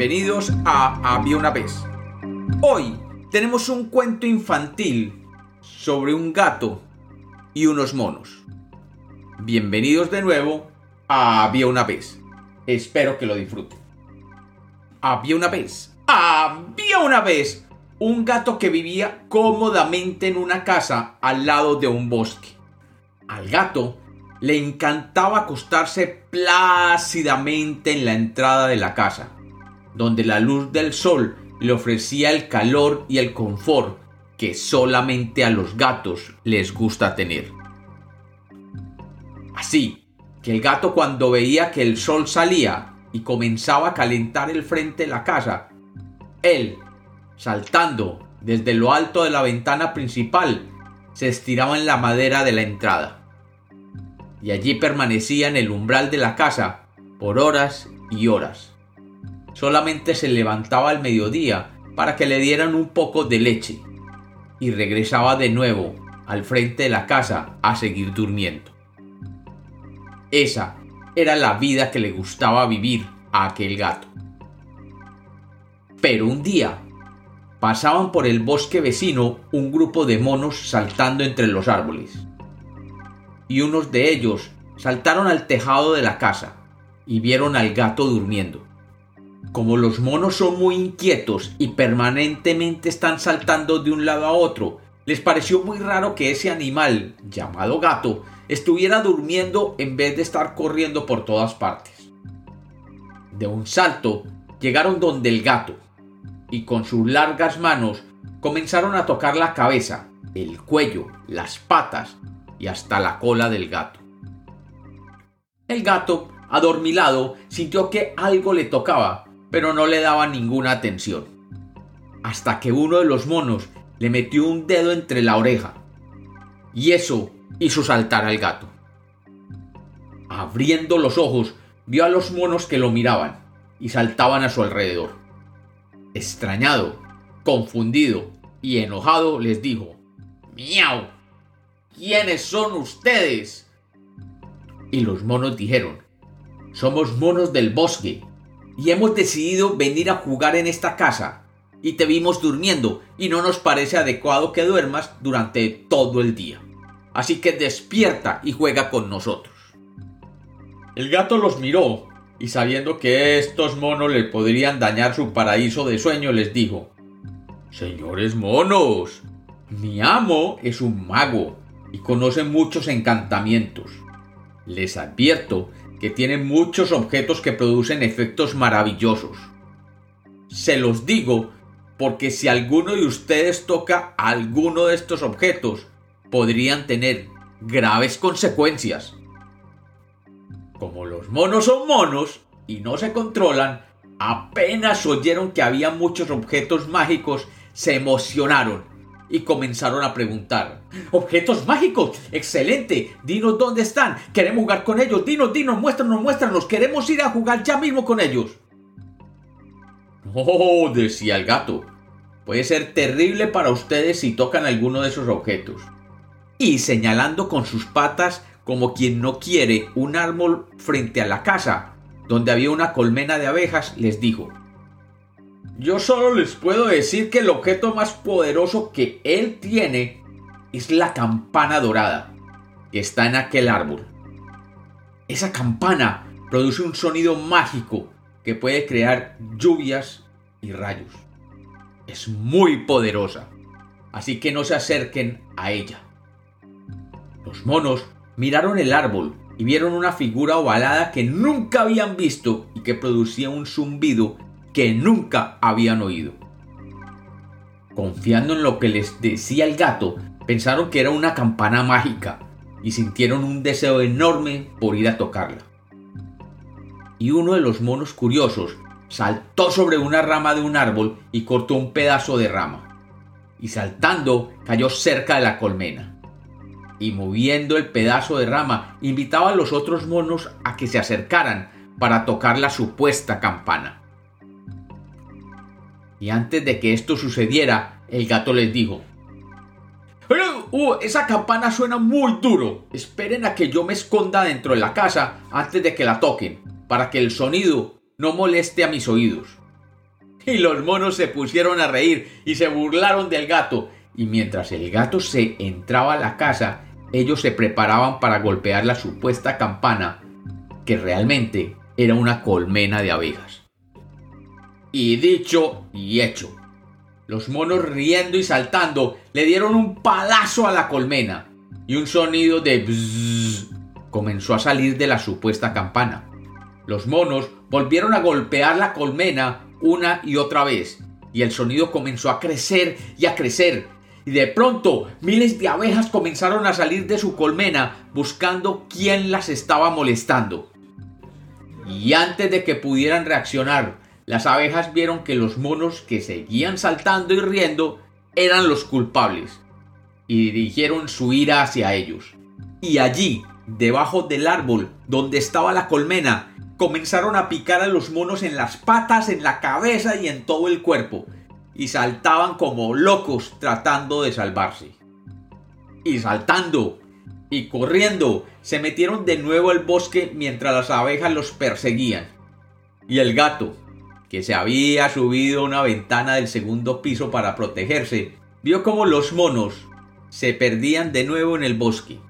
bienvenidos a Había una vez. Hoy tenemos un cuento infantil sobre un gato y unos monos. Bienvenidos de nuevo a Había una vez. Espero que lo disfruten. Había una vez, había una vez un gato que vivía cómodamente en una casa al lado de un bosque. Al gato le encantaba acostarse plácidamente en la entrada de la casa, donde la luz del sol le ofrecía el calor y el confort que solamente a los gatos les gusta tener. Así que el gato cuando veía que el sol salía y comenzaba a calentar el frente de la casa, él, saltando desde lo alto de la ventana principal, se estiraba en la madera de la entrada y allí permanecía en el umbral de la casa por horas y horas. Solamente se levantaba al mediodía para que le dieran un poco de leche y regresaba de nuevo al frente de la casa a seguir durmiendo. Esa era la vida que le gustaba vivir a aquel gato. Pero un día pasaban por el bosque vecino un grupo de monos saltando entre los árboles y unos de ellos saltaron al tejado de la casa y vieron al gato durmiendo. Como los monos son muy inquietos y permanentemente están saltando de un lado a otro, les pareció muy raro que ese animal, llamado gato, estuviera durmiendo en vez de estar corriendo por todas partes. De un salto llegaron donde el gato, y con sus largas manos comenzaron a tocar la cabeza, el cuello, las patas y hasta la cola del gato. El gato, adormilado, sintió que algo le tocaba, pero no le daba ninguna atención. Hasta que uno de los monos le metió un dedo entre la oreja. Y eso hizo saltar al gato. Abriendo los ojos, vio a los monos que lo miraban y saltaban a su alrededor. Extrañado, confundido y enojado, les dijo, ¡Miau! ¿quiénes son ustedes? Y los monos dijeron, somos monos del bosque y hemos decidido venir a jugar en esta casa y te vimos durmiendo y no nos parece adecuado que duermas durante todo el día. Así que despierta y juega con nosotros. El gato los miró y sabiendo que estos monos le podrían dañar su paraíso de sueño les dijo, Señores monos, mi amo es un mago y conoce muchos encantamientos. Les advierto que tiene muchos objetos que producen efectos maravillosos. Se los digo porque si alguno de ustedes toca alguno de estos objetos, podrían tener graves consecuencias. Como los monos son monos y no se controlan, apenas oyeron que había muchos objetos mágicos, se emocionaron y comenzaron a preguntar. Objetos mágicos, excelente, dinos dónde están, queremos jugar con ellos, dinos, dinos, muéstranos, muéstranos, queremos ir a jugar ya mismo con ellos. Oh, decía el gato, puede ser terrible para ustedes si tocan alguno de esos objetos. Y señalando con sus patas como quien no quiere un árbol frente a la casa, donde había una colmena de abejas, les dijo, yo solo les puedo decir que el objeto más poderoso que él tiene es la campana dorada que está en aquel árbol. Esa campana produce un sonido mágico que puede crear lluvias y rayos. Es muy poderosa, así que no se acerquen a ella. Los monos miraron el árbol y vieron una figura ovalada que nunca habían visto y que producía un zumbido que nunca habían oído. Confiando en lo que les decía el gato, pensaron que era una campana mágica y sintieron un deseo enorme por ir a tocarla. Y uno de los monos curiosos saltó sobre una rama de un árbol y cortó un pedazo de rama. Y saltando cayó cerca de la colmena. Y moviendo el pedazo de rama, invitaba a los otros monos a que se acercaran para tocar la supuesta campana. Y antes de que esto sucediera, el gato les dijo, uh, esa campana suena muy duro. Esperen a que yo me esconda dentro de la casa antes de que la toquen, para que el sonido no moleste a mis oídos. Y los monos se pusieron a reír y se burlaron del gato. Y mientras el gato se entraba a la casa, ellos se preparaban para golpear la supuesta campana, que realmente era una colmena de abejas. Y dicho y hecho, los monos riendo y saltando le dieron un palazo a la colmena y un sonido de bzzz comenzó a salir de la supuesta campana. Los monos volvieron a golpear la colmena una y otra vez y el sonido comenzó a crecer y a crecer y de pronto miles de abejas comenzaron a salir de su colmena buscando quién las estaba molestando. Y antes de que pudieran reaccionar, las abejas vieron que los monos que seguían saltando y riendo eran los culpables y dirigieron su ira hacia ellos. Y allí, debajo del árbol donde estaba la colmena, comenzaron a picar a los monos en las patas, en la cabeza y en todo el cuerpo, y saltaban como locos tratando de salvarse. Y saltando y corriendo, se metieron de nuevo al bosque mientras las abejas los perseguían. Y el gato, que se había subido a una ventana del segundo piso para protegerse, vio como los monos se perdían de nuevo en el bosque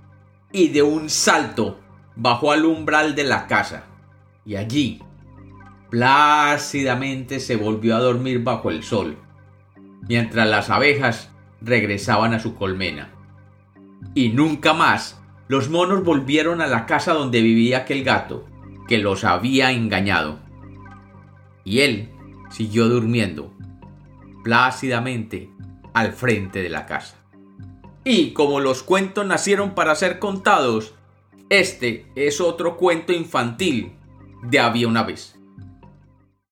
y de un salto bajó al umbral de la casa y allí plácidamente se volvió a dormir bajo el sol, mientras las abejas regresaban a su colmena. Y nunca más los monos volvieron a la casa donde vivía aquel gato, que los había engañado y él siguió durmiendo plácidamente al frente de la casa. Y como los cuentos nacieron para ser contados, este es otro cuento infantil de había una vez.